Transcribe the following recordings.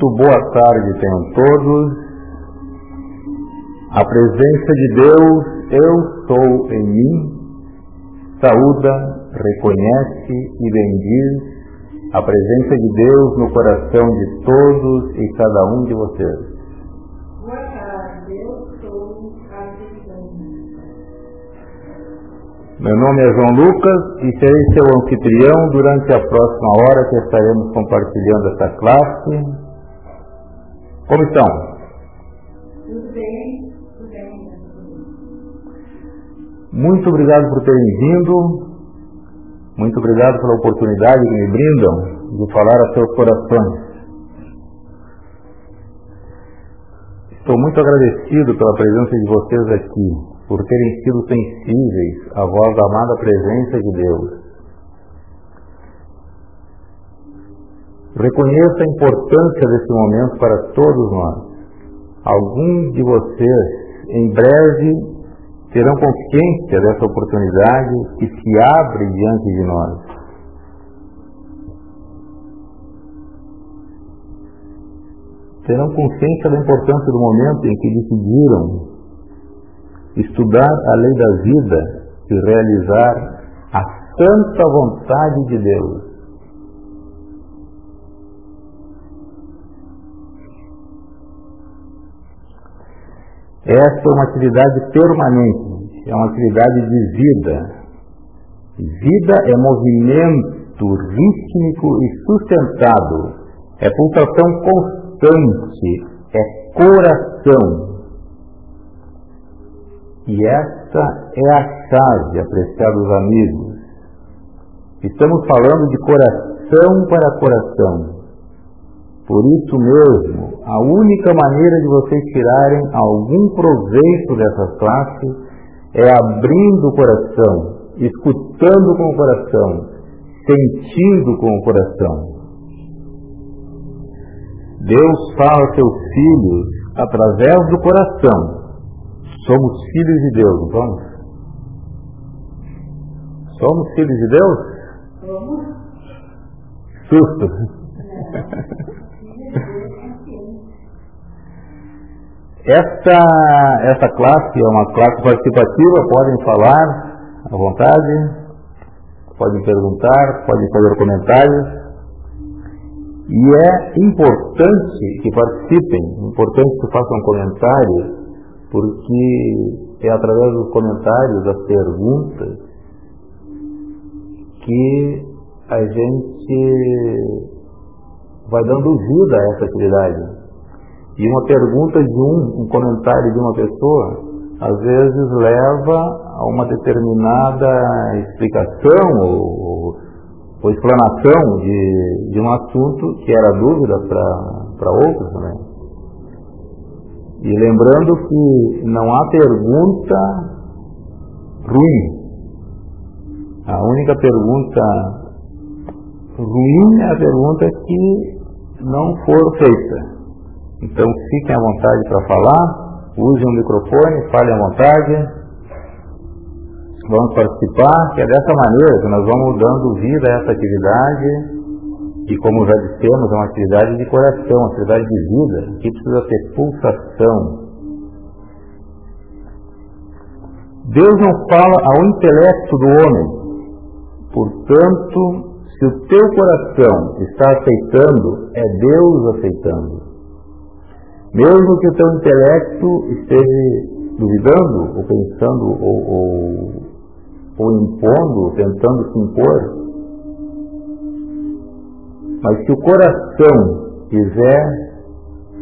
Muito boa tarde tenham todos. A presença de Deus, eu sou em mim, saúda, reconhece e bendiz a presença de Deus no coração de todos e cada um de vocês. Meu nome é João Lucas e serei seu anfitrião durante a próxima hora que estaremos compartilhando essa classe. Como estão? Tudo bem, tudo bem. Muito obrigado por terem vindo. Muito obrigado pela oportunidade que me brindam de falar a seus corações. Estou muito agradecido pela presença de vocês aqui por terem sido sensíveis à voz da amada presença de Deus. Reconheço a importância desse momento para todos nós. Alguns de vocês, em breve, terão consciência dessa oportunidade que se abre diante de nós. Terão consciência da importância do momento em que decidiram estudar a lei da vida e realizar a santa vontade de Deus. Essa é uma atividade permanente, é uma atividade de vida. Vida é movimento rítmico e sustentado, é pulsação constante, é coração, e esta é a chave, apreciados amigos. Estamos falando de coração para coração. Por isso mesmo, a única maneira de vocês tirarem algum proveito dessa classe é abrindo o coração, escutando com o coração, sentindo com o coração. Deus fala aos seus filhos através do coração Somos filhos de Deus, não somos? Somos filhos de Deus? Somos. Susto. Esta, esta classe é uma classe participativa, podem falar à vontade, podem perguntar, podem fazer comentários. E é importante que participem, importante que façam comentários, porque é através dos comentários, das perguntas, que a gente vai dando vida a essa atividade. E uma pergunta de um, um comentário de uma pessoa, às vezes leva a uma determinada explicação ou, ou explanação de, de um assunto que era dúvida para outros também. E lembrando que não há pergunta ruim. A única pergunta ruim é a pergunta que não for feita. Então fiquem à vontade para falar, usem o microfone, falem à vontade. Vamos participar, que é dessa maneira que nós vamos dando vida a essa atividade e como já dissemos, é uma atividade de coração, uma atividade de vida, que precisa ter pulsação. Deus não fala ao intelecto do homem. Portanto, se o teu coração está aceitando, é Deus aceitando. Mesmo que o teu intelecto esteja duvidando, ou pensando, ou, ou, ou impondo, tentando se impor, mas se o coração estiver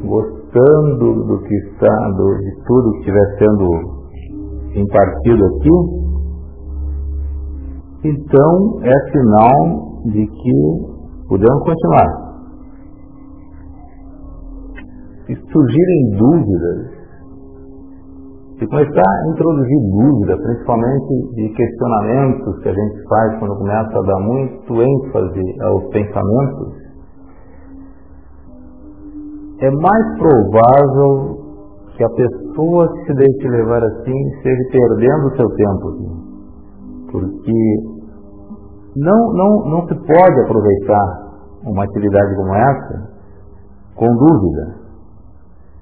gostando do que está, do, de tudo que estiver sendo impartido aqui, então é sinal de que podemos continuar. Se surgirem dúvidas, se começar a introduzir dúvida, principalmente de questionamentos que a gente faz quando começa a dar muito ênfase aos pensamentos, é mais provável que a pessoa que se deixe levar assim esteja perdendo o seu tempo. Porque não, não, não se pode aproveitar uma atividade como essa com dúvida.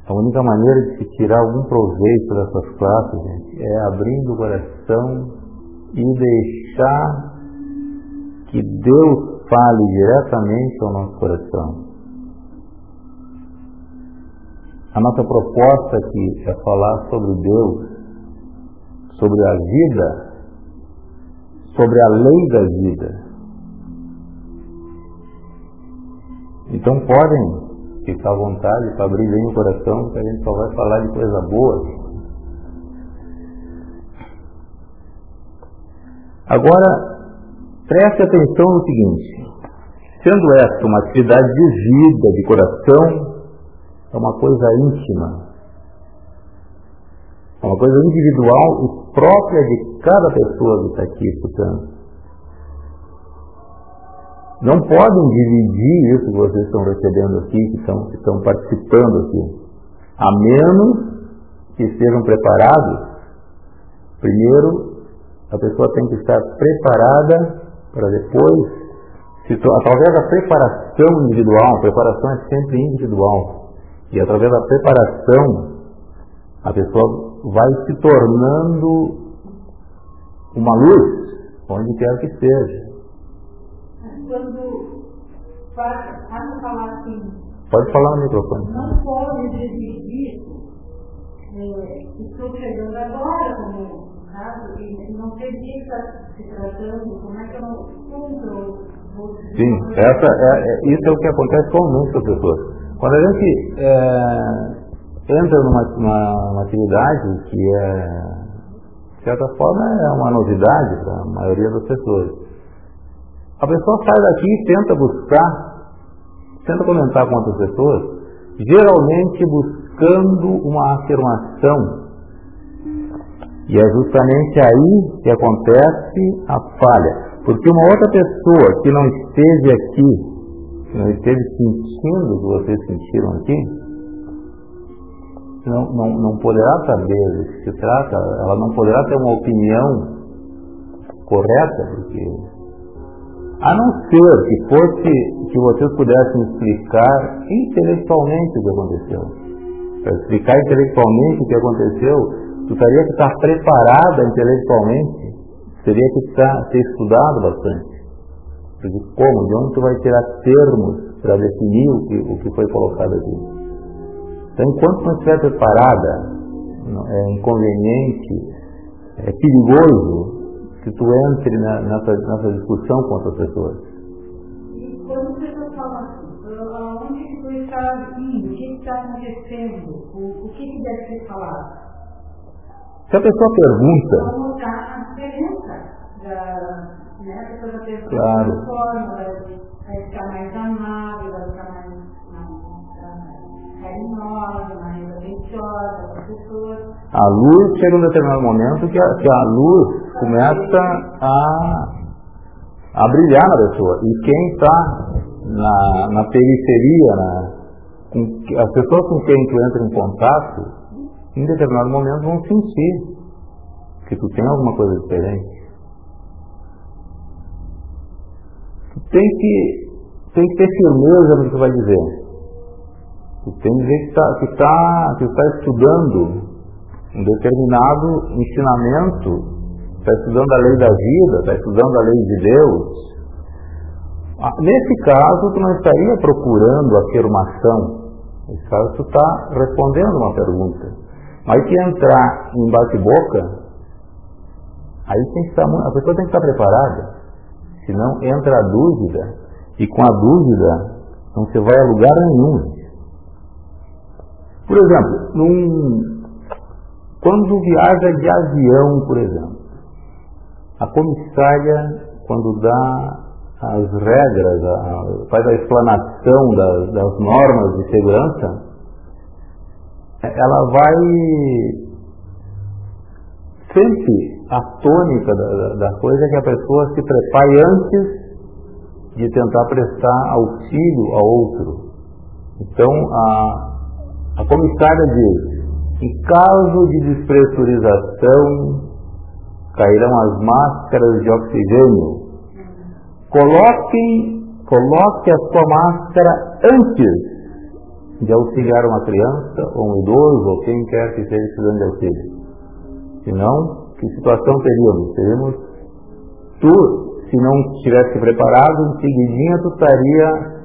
A única maneira de se tirar algum proveito dessas classes, gente, é abrindo o coração e deixar que Deus fale diretamente ao nosso coração. A nossa proposta aqui é falar sobre Deus, sobre a vida, sobre a lei da vida. Então podem ficar à vontade para abrir bem o coração, que a gente só vai falar de coisa boa. Agora, preste atenção no seguinte: sendo esta uma atividade de vida, de coração, é uma coisa íntima, é uma coisa individual e própria de cada pessoa que está aqui escutando. Não podem dividir isso que vocês estão recebendo aqui, que estão, que estão participando aqui. A menos que estejam preparados. Primeiro, a pessoa tem que estar preparada para depois, se, através da preparação individual, a preparação é sempre individual. E através da preparação, a pessoa vai se tornando uma luz, onde quer que seja. Quando faz falar assim. Pode falar no microfone. Não pode dividir isso. É, estou chegando agora, como caso, e não sei de que está se tratando, como é que eu não cumpro. Sim, essa é, é, isso é o que acontece com muitas pessoas. Quando a gente é, entra numa uma, uma atividade que é, de certa forma, é uma novidade para a maioria das pessoas. A pessoa sai daqui e tenta buscar, tenta comentar com outras pessoas, geralmente buscando uma afirmação. E é justamente aí que acontece a falha. Porque uma outra pessoa que não esteve aqui, que não esteve sentindo o que vocês sentiram aqui, não, não, não poderá saber do que se trata, ela não poderá ter uma opinião correta, porque a não ser que fosse que vocês pudessem explicar intelectualmente o que aconteceu. Para explicar intelectualmente o que aconteceu, tu teria que estar preparada intelectualmente, teria que estar, ter estudado bastante. Porque como? De onde tu vai tirar termos para definir o que, o que foi colocado aqui? Então, enquanto não estiver preparada, é inconveniente, é perigoso que tu entre na, nessa, nessa discussão com outras pessoas. E quando você fala assim, aonde que tu está indo, o que está acontecendo, o, o que, que deve ser falado? Se a pessoa pergunta. Vamos dar a diferença da. Né, a pessoa pergunta claro. forma, vai, vai ficar mais amável, vai ficar mais A luz chega um determinado momento que a, que a luz começa a, a brilhar na pessoa. E quem está na, na periferia, na, com, as pessoas com quem tu entra em contato, em determinado momento vão sentir que tu tem alguma coisa diferente. Tu tem que, tem que ter firmeza no que tu vai dizer. Tem gente que está que tá, que tá estudando um determinado ensinamento, está estudando a lei da vida, está estudando a lei de Deus. Ah, nesse caso, tu não estaria procurando afirmação. Nesse caso, tu está respondendo uma pergunta. Mas que entrar em bate-boca, aí tem que estar, a pessoa tem que estar preparada. Senão entra a dúvida, e com a dúvida não se vai a lugar nenhum. Por exemplo, num, quando viaja de avião, por exemplo, a comissária, quando dá as regras, a, faz a explanação das, das normas de segurança, ela vai sempre a tônica da, da coisa é que a pessoa se prepare antes de tentar prestar auxílio a outro. Então, a, a comissária diz: em caso de despressurização, cairão as máscaras de oxigênio. Coloquem, coloque a sua máscara antes de auxiliar uma criança, ou um idoso, ou quem quer que seja precisando de auxílio. Se não, que situação teríamos? Teríamos, tu, se não tivesse preparado, em seguidinha tu estaria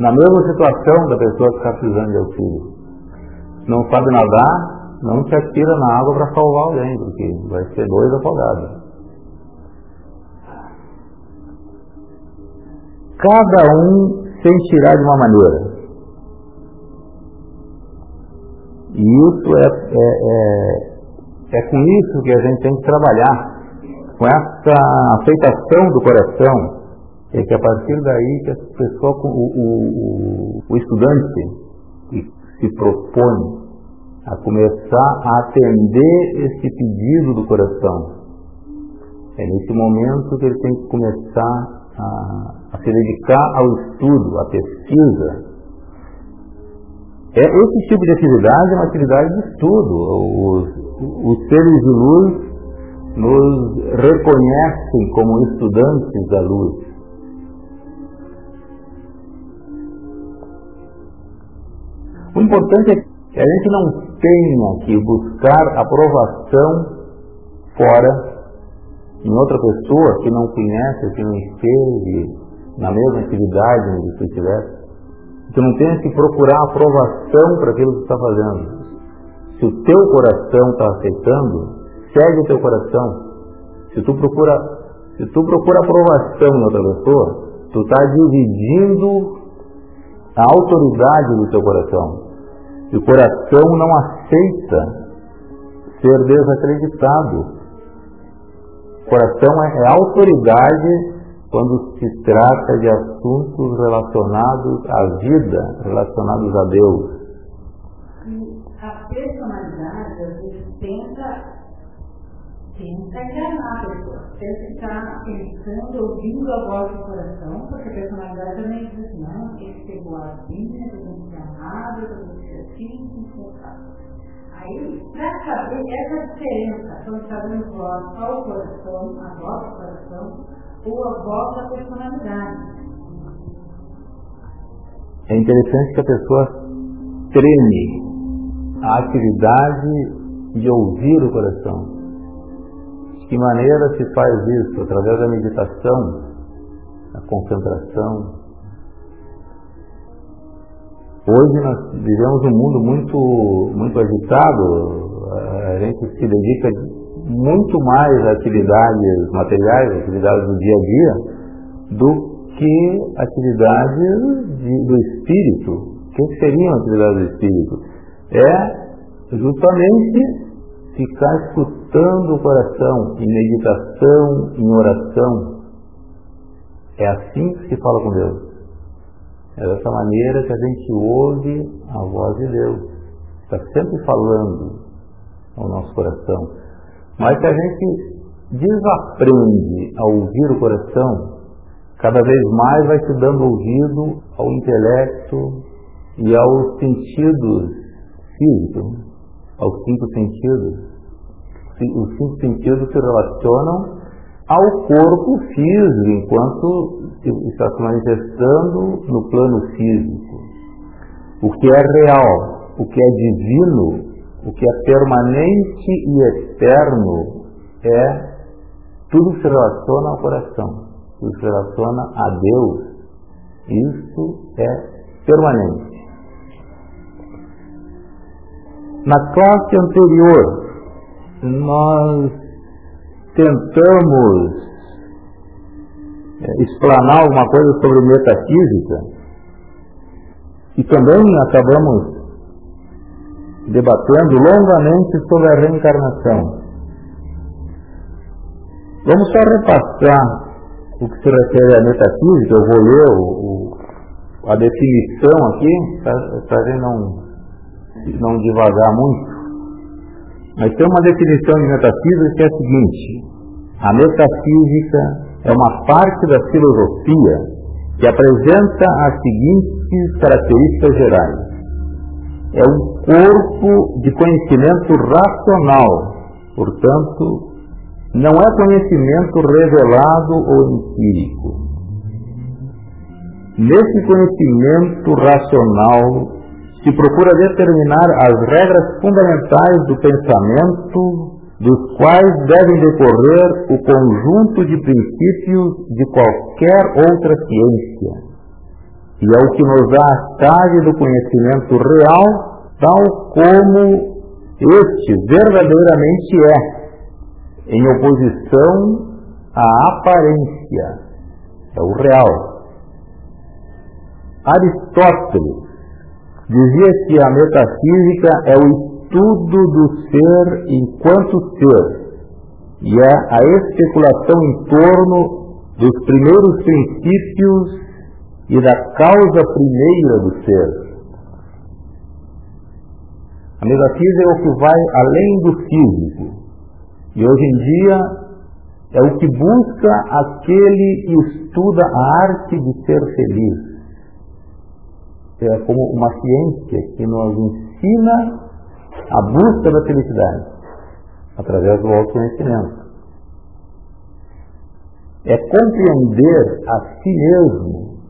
na mesma situação da pessoa que está precisando de auxílio. Se não sabe nadar, não te atira na água para salvar alguém, porque vai ser dois afogados. Cada um sentirá de uma maneira. E isso é, é, é, é com isso que a gente tem que trabalhar, com essa aceitação do coração, é que a partir daí que a pessoa, o, o, o, o estudante que se propõe a começar a atender esse pedido do coração, é nesse momento que ele tem que começar a, a se dedicar ao estudo, à pesquisa, é, esse tipo de atividade é uma atividade de estudo. Os, os seres de luz nos reconhecem como estudantes da luz. Importante é que a gente não tenha que buscar aprovação fora em outra pessoa que não conhece, que não esteve na mesma atividade onde você estivesse. Tu não tens que procurar aprovação para aquilo que está fazendo. Se o teu coração está aceitando, segue o teu coração. Se tu procura, se tu procura aprovação em outra pessoa, tu está dividindo a autoridade do teu coração. E o coração não aceita ser desacreditado. O coração é, é autoridade quando se trata de assuntos relacionados à vida, relacionados a Deus. A personalidade, às vezes, tenta, tenta enganar a pessoa. Tenta ficar pensando, ouvindo a voz do coração, porque a personalidade também diz assim, não, tem que ser boazinha, tem que ser ser assim. Aí, para saber essa diferença, quando sabemos voz, o coração, a voz do coração, ou a voz da personalidade. É interessante que a pessoa treine a atividade de ouvir o coração. De que maneira se faz isso? Através da meditação, da concentração. Hoje nós vivemos um mundo muito, muito agitado, a gente se dedica muito mais atividades materiais, atividades do dia a dia, do que atividades de, do espírito. O que seriam atividades do espírito? É justamente ficar escutando o coração em meditação, em oração. É assim que se fala com Deus. É dessa maneira que a gente ouve a voz de Deus. Está sempre falando ao nosso coração. Mas se a gente desaprende a ouvir o coração, cada vez mais vai se dando ouvido ao intelecto e aos sentidos físicos, aos cinco sentidos. Os cinco sentidos se relacionam ao corpo físico, enquanto está se manifestando no plano físico. O que é real, o que é divino, o que é permanente e eterno é tudo que se relaciona ao coração, tudo se relaciona a Deus. Isso é permanente. Na classe anterior, nós tentamos é, explanar alguma coisa sobre metafísica e também acabamos debatendo longamente sobre a reencarnação. Vamos só repassar o que se refere à metafísica, eu vou ler o, o, a definição aqui, para a gente não, não devagar muito. Mas tem uma definição de metafísica que é a seguinte: a metafísica é uma parte da filosofia que apresenta as seguintes características gerais. É um corpo de conhecimento racional, portanto, não é conhecimento revelado ou empírico. Nesse conhecimento racional se procura determinar as regras fundamentais do pensamento, dos quais devem decorrer o conjunto de princípios de qualquer outra ciência. E é o que nos dá a chave do conhecimento real, tal como este verdadeiramente é, em oposição à aparência, é o real. Aristóteles dizia que a metafísica é o estudo do ser enquanto ser, e é a especulação em torno dos primeiros princípios e da causa primeira do ser. A metafísica é o que vai além do físico. E hoje em dia é o que busca aquele que estuda a arte de ser feliz. É como uma ciência que nos ensina a busca da felicidade através do autoconhecimento. É compreender a si mesmo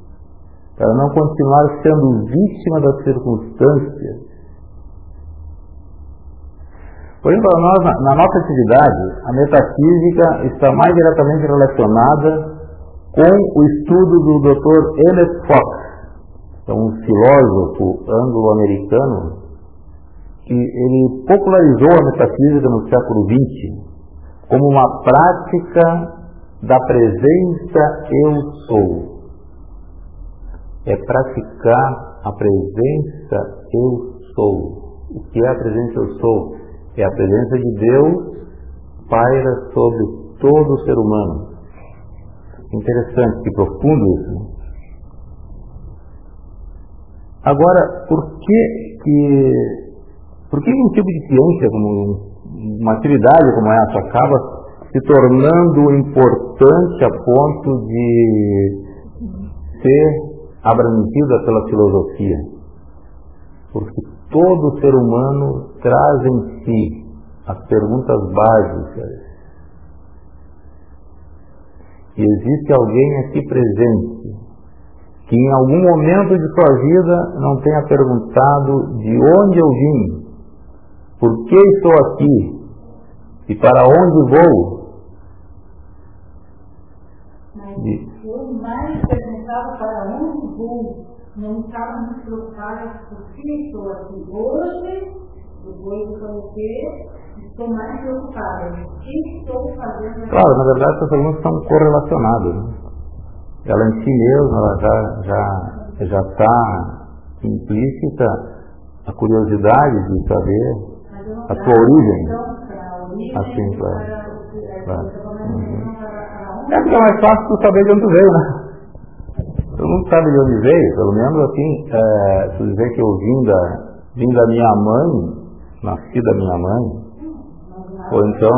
para não continuar sendo vítima das circunstâncias por exemplo, nós, na nossa atividade, a metafísica está mais diretamente relacionada com o estudo do Dr. Emmett Fox, é um filósofo anglo-americano que ele popularizou a metafísica no século XX como uma prática da presença eu sou. É praticar a presença eu sou. O que é a presença eu sou? É a presença de Deus paira sobre todo o ser humano. Interessante, que profundo isso. Né? Agora, por que que por que um tipo de ciência como uma atividade como essa acaba se tornando importante a ponto de ser abrangida pela filosofia? Porque todo ser humano traz em si as perguntas básicas. E existe alguém aqui presente que em algum momento de sua vida não tenha perguntado de onde eu vim, por que estou aqui e para onde vou. Mas eu mais perguntava para onde vou não estava muito preocupada por que estou aqui hoje, depois de conhecer, estou mais preocupada. O que estou fazendo aqui? Claro, na verdade essas perguntas estão correlacionadas. Né? Ela em si mesma ela já já já está implícita a curiosidade de saber a sua origem. Assim, claro. claro. Uhum. É porque é mais fácil tu saber de onde tu veio, né? Todo mundo sabe de onde veio, pelo menos assim, é, se dizer que eu vim da, vim da minha mãe, nasci da minha mãe, ou então,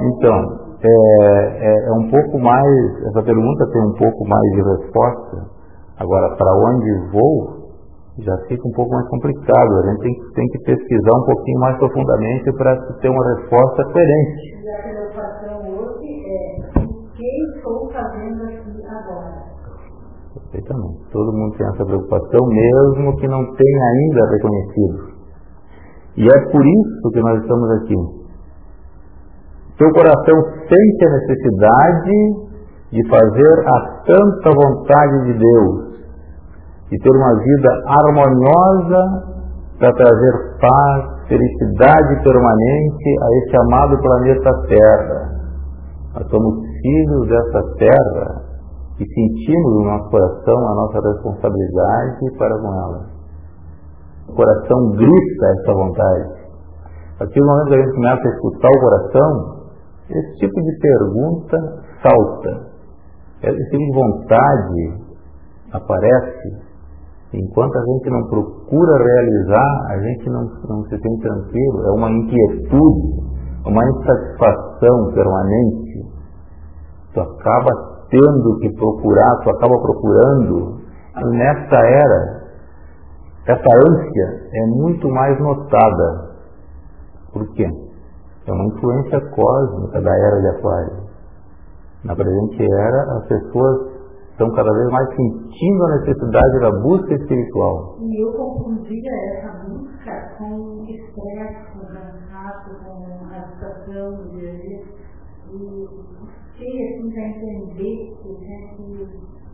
então, é, é, é, um pouco mais, essa pergunta tem um pouco mais de resposta. Agora, para onde vou, já fica um pouco mais complicado. A gente tem, tem que pesquisar um pouquinho mais profundamente para ter uma resposta coerente. E a preocupação hoje é o que estou fazendo aqui agora? Perfeitamente. Todo mundo tem essa preocupação, mesmo que não tenha ainda reconhecido. E é por isso que nós estamos aqui. Seu coração sente a necessidade de fazer a santa vontade de Deus e ter uma vida harmoniosa para trazer paz, felicidade permanente a este amado planeta Terra. Nós somos filhos dessa terra e sentimos no nosso coração a nossa responsabilidade para com ela. O coração grita essa vontade. A partir do momento que a gente começa a escutar o coração, esse tipo de pergunta salta. Esse tipo de vontade aparece. Enquanto a gente não procura realizar, a gente não, não se sente tranquilo. É uma inquietude, uma insatisfação permanente. Tu acaba tendo que procurar, tu acaba procurando, nesta era, essa ânsia é muito mais notada. Por quê? É uma influência cósmica da era de Aquário. Na presente era, as pessoas estão cada vez mais sentindo a necessidade da busca espiritual. E eu confundia essa busca com estresse, com cansaço, com agitação do dia a dia. E fiquei assim para entender que tinha que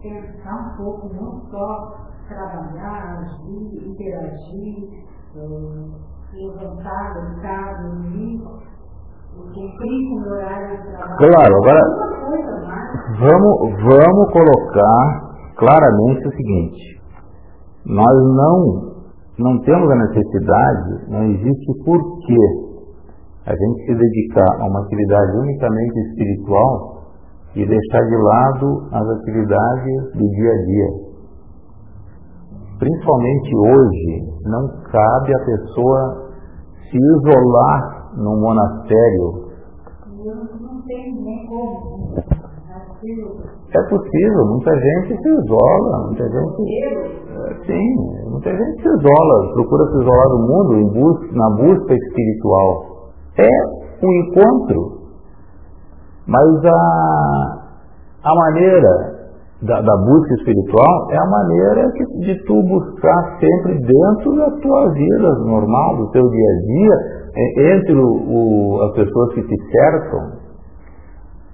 pensar um pouco, não só trabalhar, agir, interagir, levantar, deitar, dormir, Claro, agora vamos, vamos colocar claramente o seguinte, nós não, não temos a necessidade, não existe porquê a gente se dedicar a uma atividade unicamente espiritual e deixar de lado as atividades do dia a dia. Principalmente hoje, não cabe a pessoa se isolar num monastério. É possível, muita gente se isola, muita gente. Sim, muita gente se isola, procura se isolar do mundo em busca, na busca espiritual. É um encontro. Mas a, a maneira da, da, busca espiritual é a maneira de, de tu buscar sempre dentro da tua vida normal, do teu dia a dia, é, entre o, o, as pessoas que te cercam.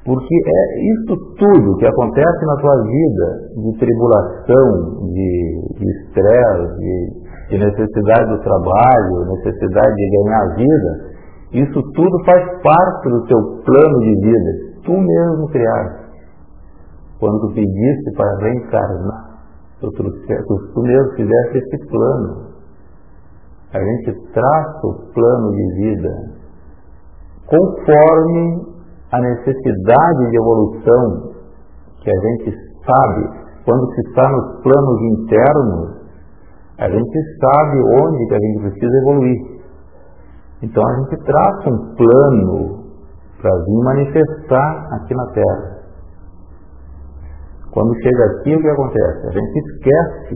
Porque é isso tudo que acontece na tua vida, de tribulação, de estresse, de, de, necessidade do trabalho, necessidade de ganhar vida, isso tudo faz parte do teu plano de vida. Tu mesmo criaste quando pediste para reencarnar, tu, tu mesmo fizeste esse plano. A gente traça o plano de vida conforme a necessidade de evolução que a gente sabe quando se está nos planos internos, a gente sabe onde que a gente precisa evoluir. Então a gente traça um plano para vir manifestar aqui na Terra. Quando chega aqui, o que acontece? A gente esquece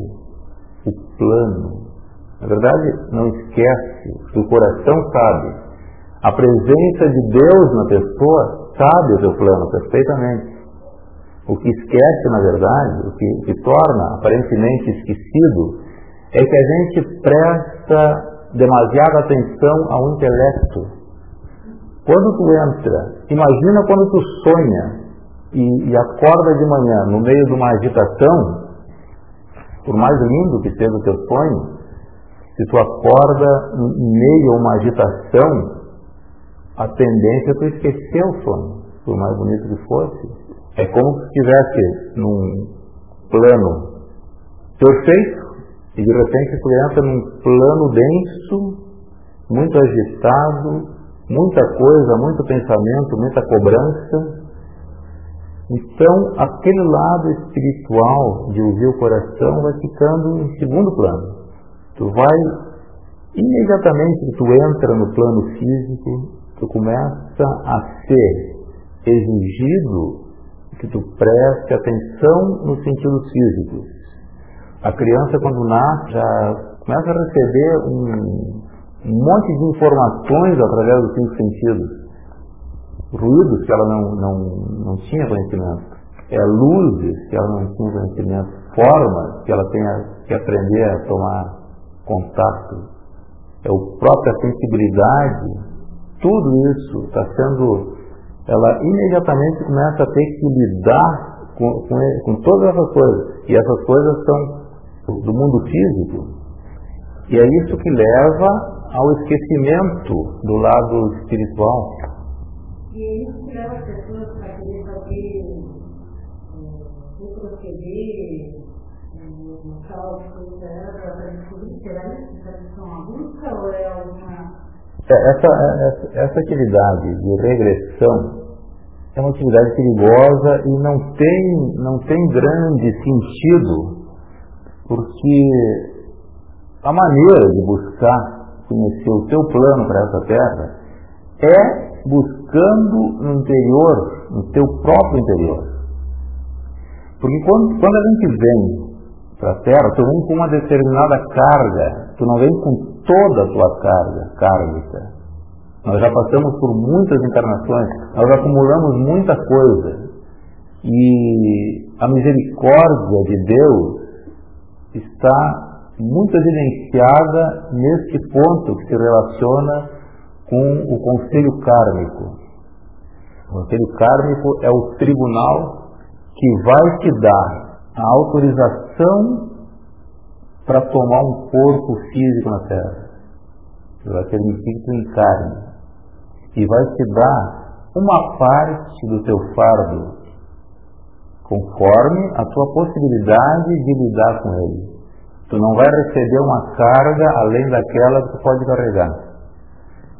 o plano. Na verdade, não esquece, o coração sabe. A presença de Deus na pessoa sabe o seu plano perfeitamente. O que esquece, na verdade, o que, o que torna aparentemente esquecido, é que a gente presta demasiada atenção ao intelecto. Quando tu entra, imagina quando tu sonha e, e acorda de manhã no meio de uma agitação, por mais lindo que seja o teu sonho, se tu acorda em meio a uma agitação, a tendência é tu esquecer o sonho, por mais bonito que fosse. É como se estivesse num plano perfeito e de repente tu entra num plano denso, muito agitado, muita coisa, muito pensamento, muita cobrança, então, aquele lado espiritual de ouvir o coração vai ficando em segundo plano. Tu vai, imediatamente tu entra no plano físico, tu começa a ser exigido que tu preste atenção nos sentidos físicos. A criança, quando nasce, já começa a receber um, um monte de informações através dos cinco sentidos ruídos que ela não, não, não tinha conhecimento, é luzes que ela não tinha conhecimento, formas que ela tenha que aprender a tomar contato, é a própria sensibilidade, tudo isso está sendo, ela imediatamente começa a ter que lidar com, com, com todas essas coisas, e essas coisas são do mundo físico, e é isso que leva ao esquecimento do lado espiritual. E é isso que leva as pessoas para querer fazer é, retroceder, mostrar as coisas para descobrir, será isso? Tradição à busca ou é alguma. Essa, essa, essa atividade de regressão é uma atividade perigosa e não tem, não tem grande sentido, porque a maneira de buscar conhecer o teu plano para essa terra é buscando no interior, no teu próprio interior. Porque quando, quando a gente vem para a Terra, tu vem com uma determinada carga, tu não vem com toda a tua carga kármica. Nós já passamos por muitas encarnações, nós acumulamos muita coisa. E a misericórdia de Deus está muito evidenciada neste ponto que se relaciona com o conselho kármico. O conselho kármico é o tribunal que vai te dar a autorização para tomar um corpo físico na Terra. Vai permitir que tu encarne. E vai te dar uma parte do teu fardo, conforme a tua possibilidade de lidar com ele. Tu não vai receber uma carga além daquela que tu pode carregar.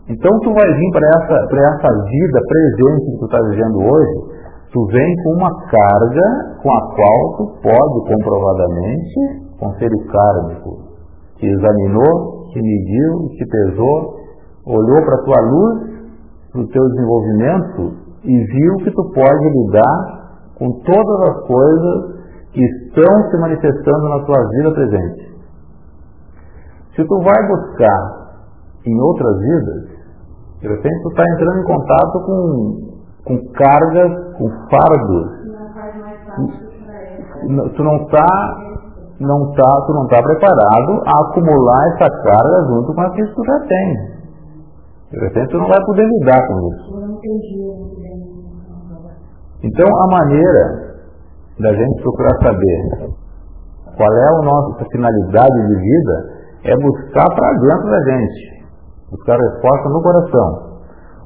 Então tu vai vir para essa, essa vida presente que tu está vivendo hoje, tu vem com uma carga com a qual tu pode comprovadamente conselho kármico, te examinou, te mediu, te pesou, olhou para a tua luz, para o teu desenvolvimento e viu que tu pode lidar com todas as coisas que estão se manifestando na tua vida presente. Se tu vai buscar em outras vidas, de repente tu está entrando em contato com, com cargas, com fardos. Tu não está não tá, tu não está preparado a acumular essa carga junto com aquilo que tu já tem. De repente tu não vai poder lidar com isso. Então a maneira da gente procurar saber qual é a nossa finalidade de vida é buscar para dentro da gente, buscar resposta no coração.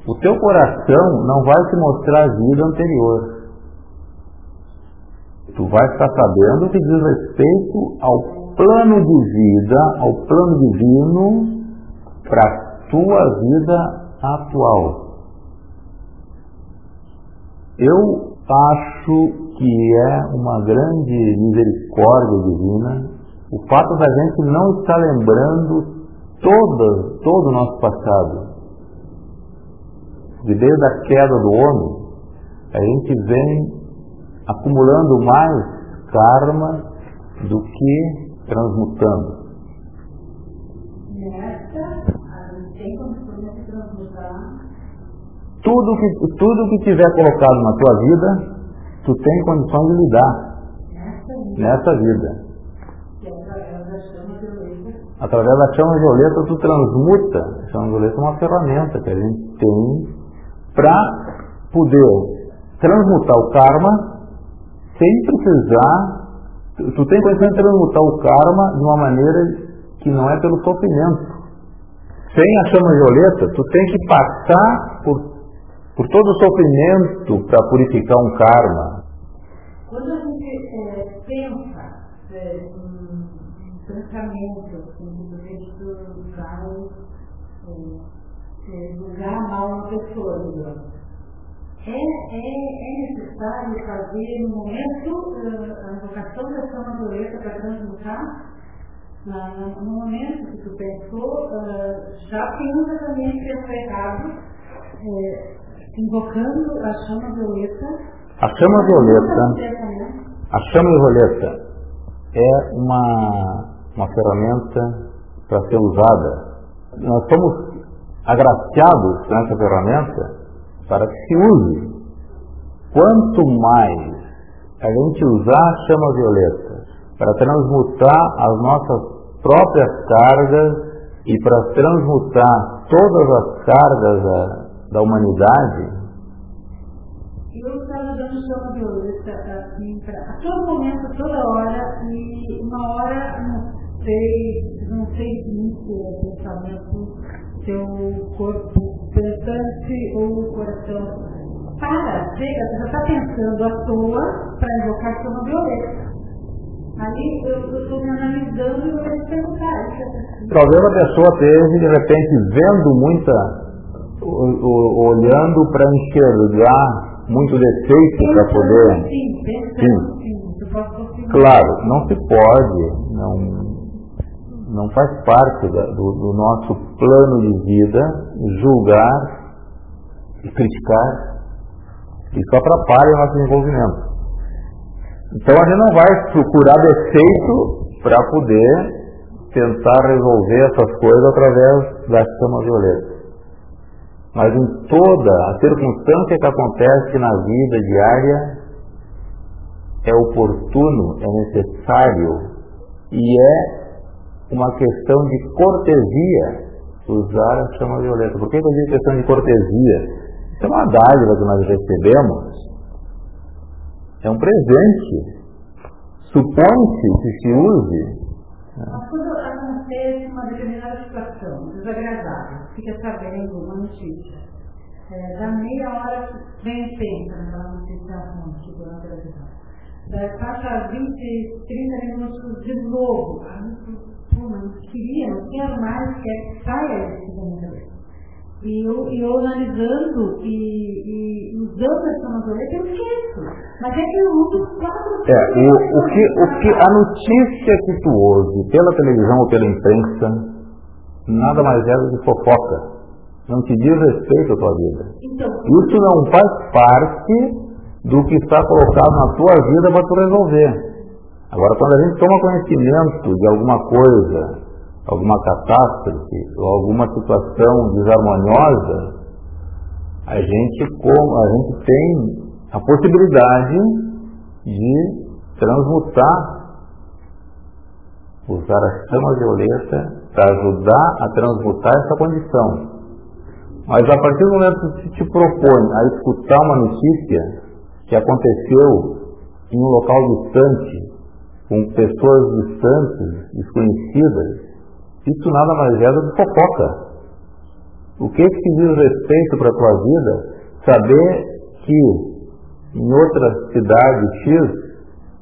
O teu coração não vai te mostrar a vida anterior tu vai estar sabendo que diz respeito ao plano de vida, ao plano divino para a tua vida atual. Eu acho que é uma grande misericórdia divina o fato da gente não estar lembrando todo, todo o nosso passado. De desde a queda do homem, a gente vem acumulando mais karma do que transmutando. Tudo que, tudo que tiver colocado na tua vida, tu tem condição de lidar nessa vida. Através da chama violeta tu transmuta. A chama violeta é uma ferramenta que a gente tem para poder transmutar o karma sem precisar, tu tem condição de transmutar o karma de uma maneira que não é pelo sofrimento. Sem a chama violeta, tu tem que passar por, por todo o sofrimento para purificar um karma. Quando a gente é, pensa é, em pensamento, assim, do jeito vai é, julgar mal uma pessoa, digamos é, é, é necessário fazer no momento uh, a invocação da chama violeta para transmutar? No momento que tu pensou, uh, já pensa também que pensou errado, é, invocando a chama violeta. A chama violeta, a chama violeta é uma, uma ferramenta para ser usada. Nós somos agraciados nessa ferramenta para que se use. Quanto mais a gente usar a chama violeta para transmutar as nossas próprias cargas e para transmutar todas as cargas da, da humanidade. Eu estava dando chama violeta assim, pra, a todo momento, toda hora, e uma hora, não sei, não sei se é pensamento, seu corpo pensante ou o coração. Para, chega, você já está pensando à toa para invocar chama violeta. Ali eu estou me analisando e vou te perguntar. Talvez a pessoa esteja, de repente, vendo muita, olhando para enxergar muito defeito para poder. Sim, pensando, sim. sim. Claro, não se pode, não, não faz parte da, do, do nosso plano de vida julgar e criticar. Isso atrapalha o nosso desenvolvimento. Então a gente não vai procurar defeito para poder tentar resolver essas coisas através da chama violeta. Mas em toda a circunstância que acontece na vida diária, é oportuno, é necessário e é uma questão de cortesia usar a chama violeta. Por que eu digo questão de cortesia? Isso é uma dádiva que nós recebemos, é um presente. Supõe-se que se use. Mas quando acontece uma determinada situação desagradável, fica sabendo uma notícia, é, da meia hora vem e pensa naquela notícia ruim que deu na televisão. Passa 20, 30 minutos de novo. Pô, mas queria, não quero mais, quer que saia esse da minha cabeça. E eu, e eu analisando e, e usando essa masoleta, eu esqueço. Mas é que eu uso quatro É, o, o, que, o que a notícia que tu ouve pela televisão ou pela imprensa, nada mais é do que fofoca. Não te diz respeito à tua vida. Então, Isso não faz parte do que está colocado na tua vida para tu resolver. Agora, quando a gente toma conhecimento de alguma coisa, alguma catástrofe ou alguma situação desarmoniosa, a gente, a gente tem a possibilidade de transmutar, usar a chama violeta para ajudar a transmutar essa condição. Mas a partir do momento que te propõe a escutar uma notícia que aconteceu em um local distante, com pessoas distantes, desconhecidas, isso nada mais é do que fofoca. O que que te diz respeito para a tua vida? Saber que em outra cidade X,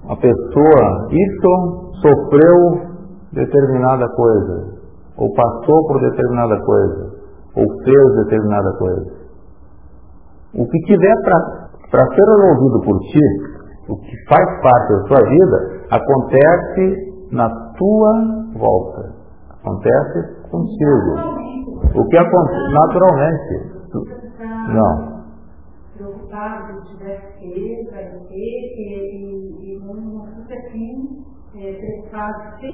a pessoa Y sofreu determinada coisa, ou passou por determinada coisa, ou fez determinada coisa. O que tiver para ser resolvido por ti, o que faz parte da tua vida, acontece na tua volta. Acontece contigo. O que acontece naturalmente. Não. preocupado não,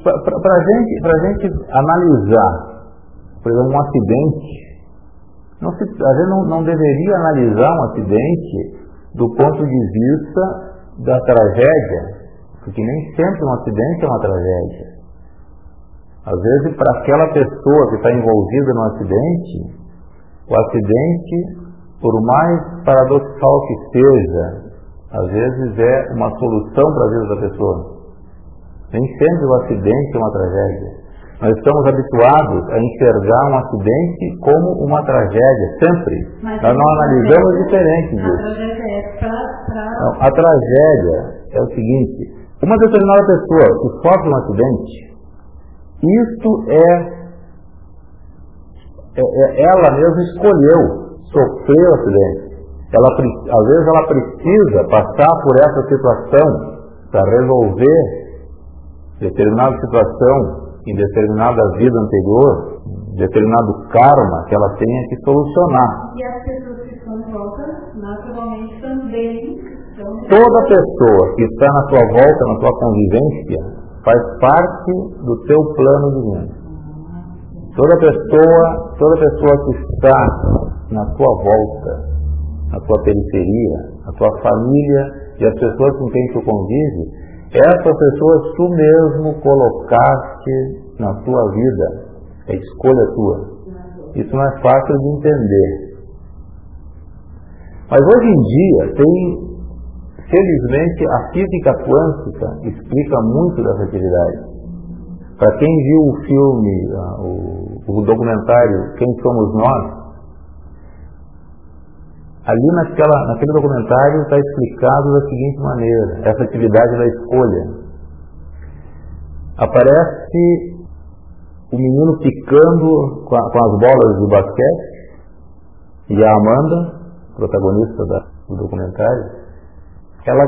Para a gente, pra gente analisar, por exemplo, um acidente, não se, a gente não, não deveria analisar um acidente do ponto de vista da tragédia, porque nem sempre um acidente é uma tragédia. Às vezes, para aquela pessoa que está envolvida no acidente, o acidente, por mais paradoxal que seja, às vezes é uma solução para a vida da pessoa. Nem sempre o acidente é uma tragédia. Nós estamos habituados a enxergar um acidente como uma tragédia, sempre. Mas Nós não a analisamos diferente A disso. tragédia é. Não, a tragédia é o seguinte, uma determinada pessoa que sofre um acidente, isto é, é- é- ela mesma escolheu sofrer o acidente. Ela, às vezes ela precisa passar por essa situação para resolver determinada situação em determinada vida anterior, determinado karma que ela tenha que solucionar. E as pessoas que estão em volta, naturalmente, também estão. Toda pessoa que está na tua volta, na tua convivência, faz parte do teu plano divino. Toda pessoa, toda pessoa que está na tua volta, na tua periferia, na tua família e as pessoas com quem tu convive, essas pessoas tu mesmo colocaste na tua vida. É escolha tua. Isso não é fácil de entender. Mas hoje em dia tem Felizmente, a física quântica explica muito dessa atividade. Para quem viu o filme, ah, o, o documentário Quem Somos Nós, ali naquela, naquele documentário está explicado da seguinte maneira, essa atividade da escolha. Aparece o menino picando com, a- com as bolas de basquete e a Amanda, protagonista da- do documentário, ela,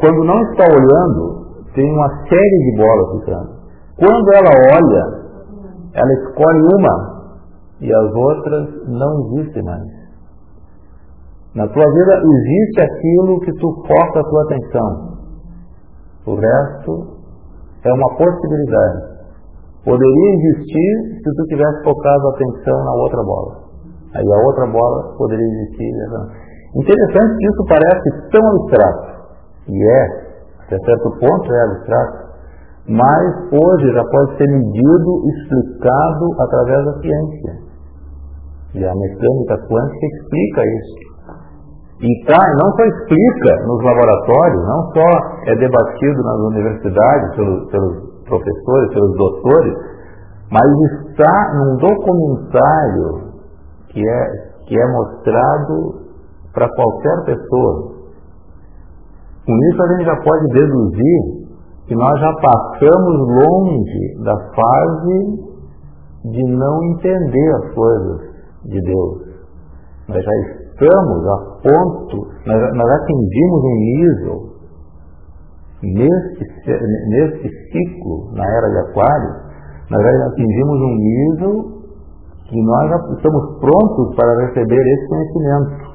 quando não está olhando, tem uma série de bolas ficando. Quando ela olha, ela escolhe uma e as outras não existem mais. Na tua vida existe aquilo que tu foca a tua atenção. O resto é uma possibilidade. Poderia existir se tu tivesse focado a atenção na outra bola. Aí a outra bola poderia existir. né? Interessante que isso parece tão abstrato. E é. Até certo ponto é abstrato. Mas hoje já pode ser medido, explicado através da ciência. E a mecânica quântica explica isso. E tá, não só explica nos laboratórios, não só é debatido nas universidades pelos, pelos professores, pelos doutores, mas está num documentário que é, que é mostrado para qualquer pessoa. Com isso a gente já pode deduzir que nós já passamos longe da fase de não entender as coisas de Deus. Nós já estamos a ponto, nós, nós atingimos um nível nesse, nesse ciclo, na era de Aquário, nós já atingimos um nível que nós já estamos prontos para receber esse conhecimento.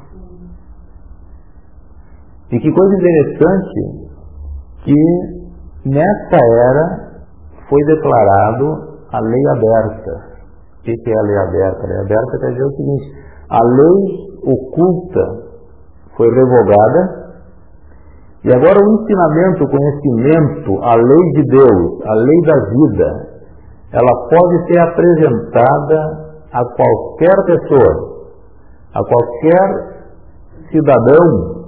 E que coisa interessante que nessa era foi declarado a lei aberta. O que é a lei aberta? A lei aberta quer dizer o seguinte, a lei oculta foi revogada e agora o ensinamento, o conhecimento, a lei de Deus, a lei da vida, ela pode ser apresentada a qualquer pessoa, a qualquer cidadão,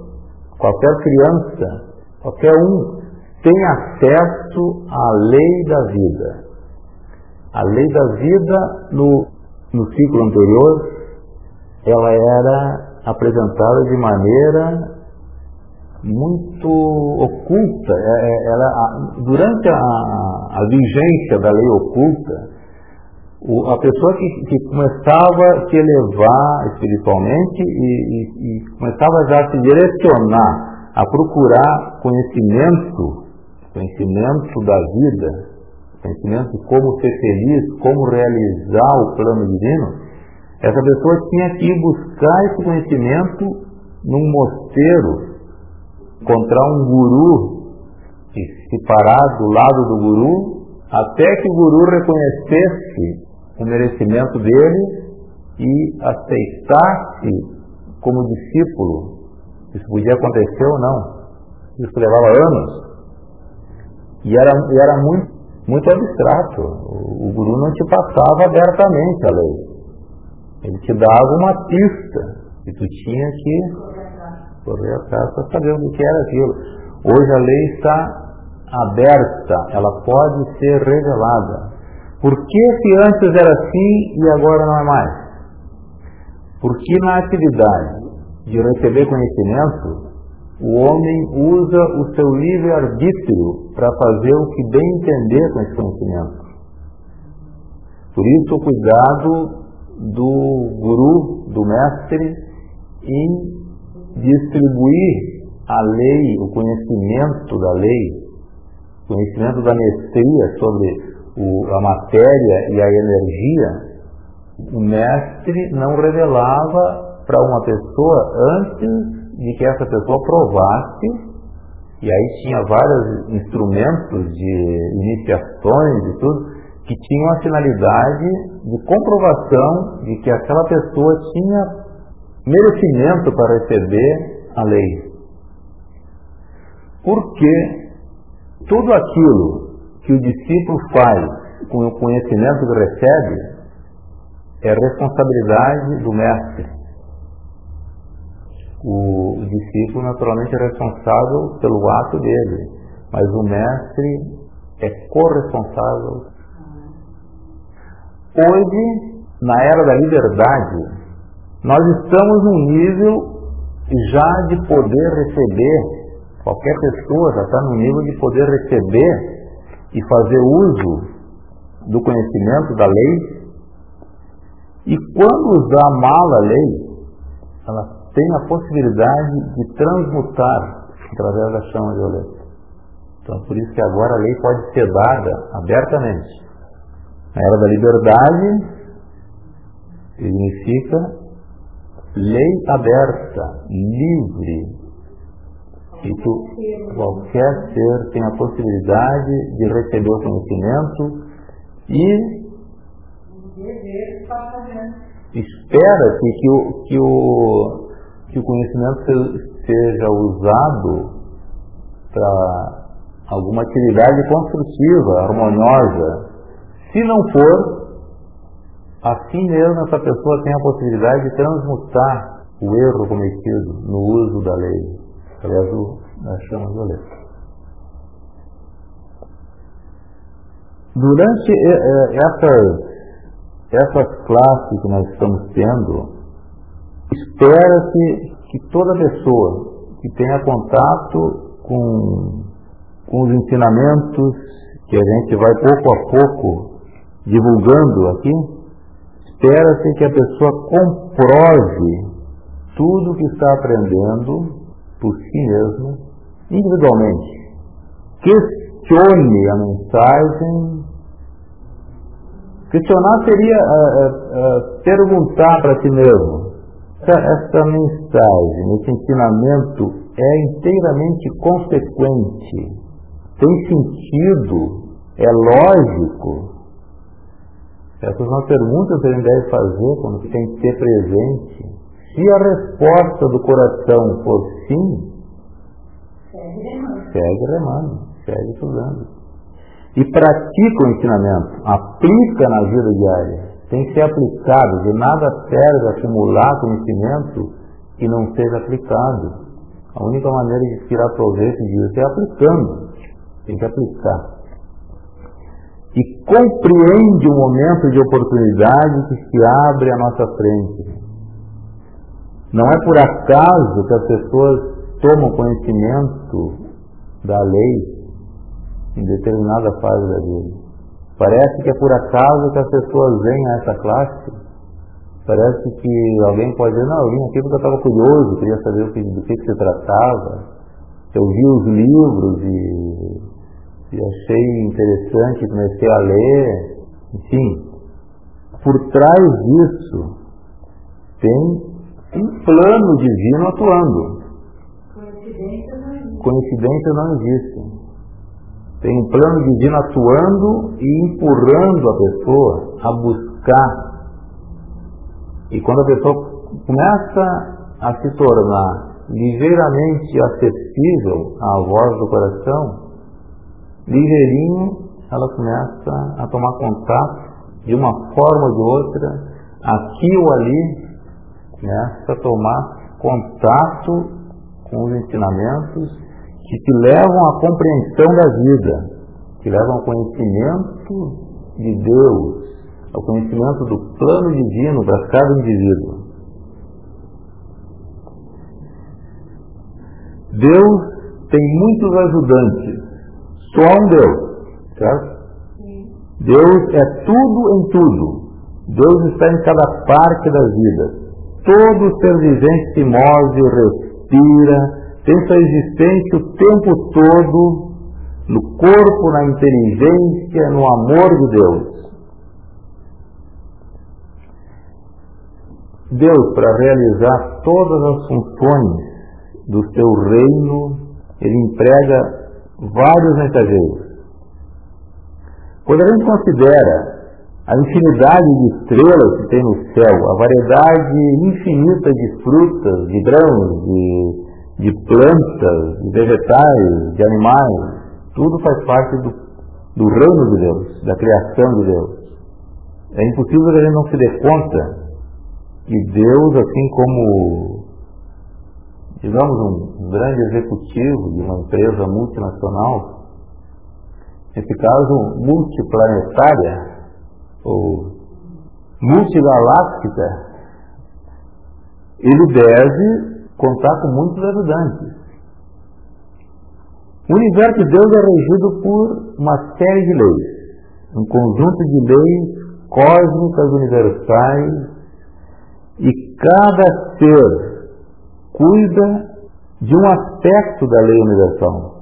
qualquer criança, qualquer um tem acesso à lei da vida. A lei da vida no, no ciclo anterior, ela era apresentada de maneira muito oculta. É, é, ela, durante a, a vigência da lei oculta, a pessoa que, que, começava a se elevar espiritualmente e, e, e, começava já a se direcionar a procurar conhecimento, conhecimento da vida, conhecimento de como ser feliz, como realizar o plano divino, essa pessoa tinha que ir buscar esse conhecimento num mosteiro, encontrar um guru e se parar do lado do guru até que o guru reconhecesse o merecimento dele e aceitasse como discípulo. Isso podia acontecer ou não. Isso levava anos. E era, e era muito, muito abstrato. O, o guru não te passava abertamente a lei. Ele te dava uma pista e tu tinha que correr atrás para saber o que era aquilo. Hoje a lei está aberta, ela pode ser revelada. Por que se antes era assim e agora não é mais? Porque na atividade de receber conhecimento, o homem usa o seu livre-arbítrio para fazer o que bem entender com esse conhecimento. Por isso o cuidado do guru, do mestre, em distribuir a lei, o conhecimento da lei, o conhecimento da mestria sobre o, a matéria e a energia, o mestre não revelava para uma pessoa antes de que essa pessoa provasse, e aí tinha vários instrumentos de iniciações e tudo, que tinham a finalidade de comprovação de que aquela pessoa tinha merecimento para receber a lei. Porque tudo aquilo que o discípulo faz com o conhecimento que recebe é responsabilidade do mestre. O discípulo, naturalmente, é responsável pelo ato dele, mas o mestre é corresponsável. Hoje, na era da liberdade, nós estamos num nível já de poder receber, qualquer pessoa já está no nível de poder receber e fazer uso do conhecimento da lei. E quando usar mal a lei, ela tem a possibilidade de transmutar através da chama violeta. Então, por isso que agora a lei pode ser dada abertamente. Na era da liberdade, significa lei aberta, livre, e tu, qualquer ser tem a possibilidade de receber o conhecimento e espera-se que o, que, o, que o conhecimento seja usado para alguma atividade construtiva, harmoniosa. Se não for, assim mesmo essa pessoa tem a possibilidade de transmutar o erro cometido no uso da lei. Aliás, nós chamamos de lei. Durante essas, essas classes que nós estamos tendo, espera-se que toda pessoa que tenha contato com, com os ensinamentos que a gente vai pouco a pouco divulgando aqui, espera-se que a pessoa comprove tudo que está aprendendo por si mesmo, individualmente. Questione a mensagem. Questionar seria uh, uh, perguntar para si mesmo. Essa, essa mensagem, esse ensinamento é inteiramente consequente, tem sentido, é lógico. Essas são as perguntas que a gente deve fazer quando tem que ter presente. Se a resposta do coração for sim, segue remando, segue estudando. E pratica o ensinamento, aplica na vida diária. Tem que ser aplicado, de nada serve acumular conhecimento que não seja aplicado. A única maneira de tirar proveito disso é aplicando. Tem que aplicar. E compreende o momento de oportunidade que se abre à nossa frente não é por acaso que as pessoas tomam conhecimento da lei em determinada fase da vida. Parece que é por acaso que as pessoas vêm a essa classe. Parece que alguém pode dizer, não, eu vim aqui porque eu estava curioso, queria saber do que, do que, que se tratava. Eu vi os livros e, e achei interessante, comecei a ler. Enfim, por trás disso tem um plano divino atuando. Coincidência não existe. Tem um plano divino atuando e empurrando a pessoa a buscar. E quando a pessoa começa a se tornar ligeiramente acessível à voz do coração, ligeirinho ela começa a tomar contato de uma forma ou de outra, aqui ou ali, começa a tomar contato com os ensinamentos que te levam à compreensão da vida, que levam ao conhecimento de Deus, ao conhecimento do plano divino para cada indivíduo. Deus tem muitos ajudantes, só um Deus, certo? Deus é tudo em tudo. Deus está em cada parte da vida. Todo ser vivente se move, respira, tem sua existência o tempo todo no corpo, na inteligência, no amor de Deus. Deus, para realizar todas as funções do seu reino, ele emprega vários mensageiros. Quando a gente considera a infinidade de estrelas que tem no céu, a variedade infinita de frutas, de grãos, de, de plantas, de vegetais, de animais, tudo faz parte do, do reino de Deus, da criação de Deus. É impossível que a gente não se dê conta que Deus, assim como, digamos, um, grande executivo de uma empresa multinacional, nesse caso multiplanetária, ou multigaláctica, ele deve contar com muitos ajudantes. O universo de Deus é regido por uma série de leis, um conjunto de leis cósmicas universais, e cada ser cuida de um aspecto da lei universal.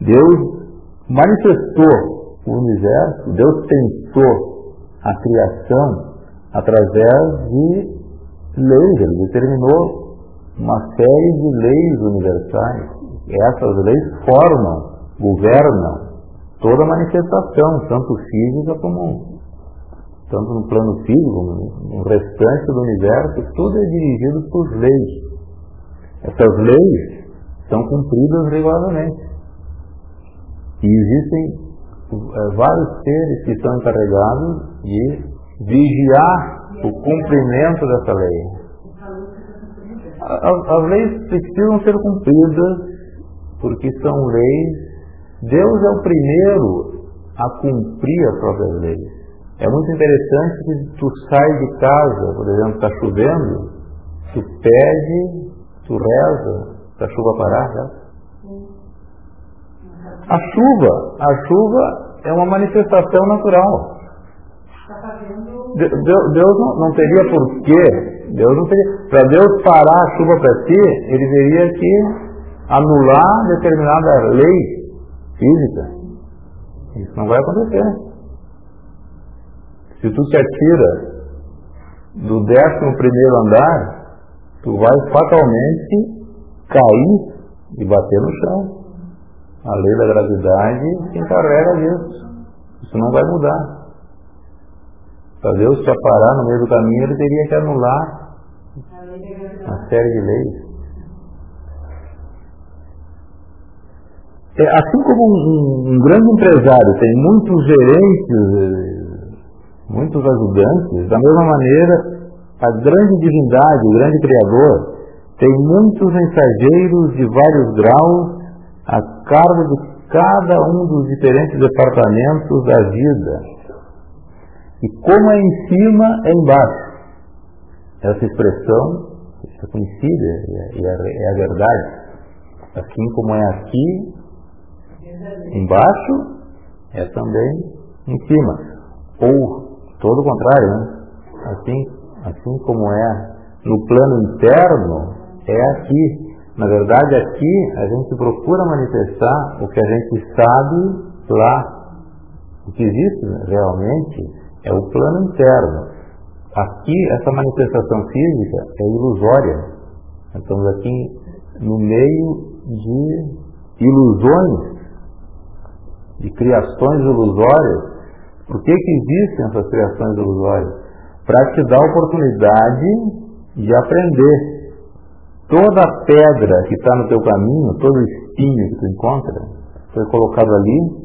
Deus manifestou o universo, Deus pensou a criação através de leis, ele determinou uma série de leis universais. Essas leis formam, governam toda a manifestação, tanto física como tanto no plano físico, no restante do universo, tudo é dirigido por leis. Essas leis são cumpridas rigorosamente. E existem é, vários seres que estão encarregados de vigiar o cumprimento dessa lei. As leis precisam ser cumpridas porque são leis. Deus é o primeiro a cumprir as próprias leis. É muito interessante que tu sai de casa, por exemplo, está chovendo, tu pede, tu reza para a chuva parar, né? A chuva, a chuva é uma manifestação natural. Deus, não, não teria porquê, Deus não teria. Para Deus parar a chuva para ti, ele teria que anular determinada lei física. Isso não vai acontecer. Se tu te atira do décimo primeiro andar, tu vai fatalmente cair e bater no chão. A lei da gravidade se encarrega disso. Isso não vai mudar. Para Deus te parar no meio do caminho, ele teria que anular uma série de leis. É, assim como um, um, grande empresário tem muitos gerentes, muitos ajudantes, da mesma maneira, a grande divindade, o grande Criador, tem muitos mensageiros de vários graus a cargo de cada um dos diferentes departamentos da vida. E como é em cima, é embaixo. Essa expressão é conhecida, é, é a verdade. Assim como é aqui, embaixo, é também em cima. Ou todo o contrário, né? Assim, assim como é no plano interno, é aqui. Na verdade, aqui a gente procura manifestar o que a gente sabe lá. O que existe realmente é o plano interno. Aqui, essa manifestação física é ilusória. Estamos aqui no meio de ilusões, de criações ilusórias. Por que, que existem essas criações ilusórias? Para te dar a oportunidade de aprender Toda pedra que está no teu caminho, todo espinho que tu encontra, foi colocado ali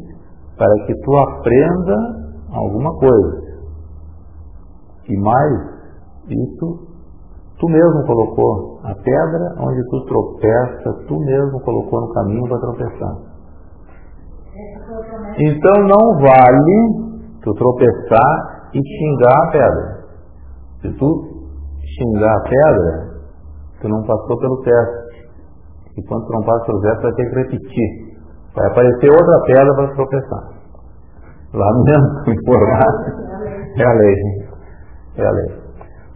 para que tu aprenda alguma coisa. E mais, isso tu mesmo colocou. A pedra onde tu tropeça, tu mesmo colocou no caminho para tropeçar. Então não vale tu tropeçar e xingar a pedra. Se tu xingar a pedra, tu não passou pelo teste. E quando tu não passa pelo teste, vai ter que repetir. Vai aparecer outra pedra para tropeçar. Lá mesmo, informar. É a lei. É a lei.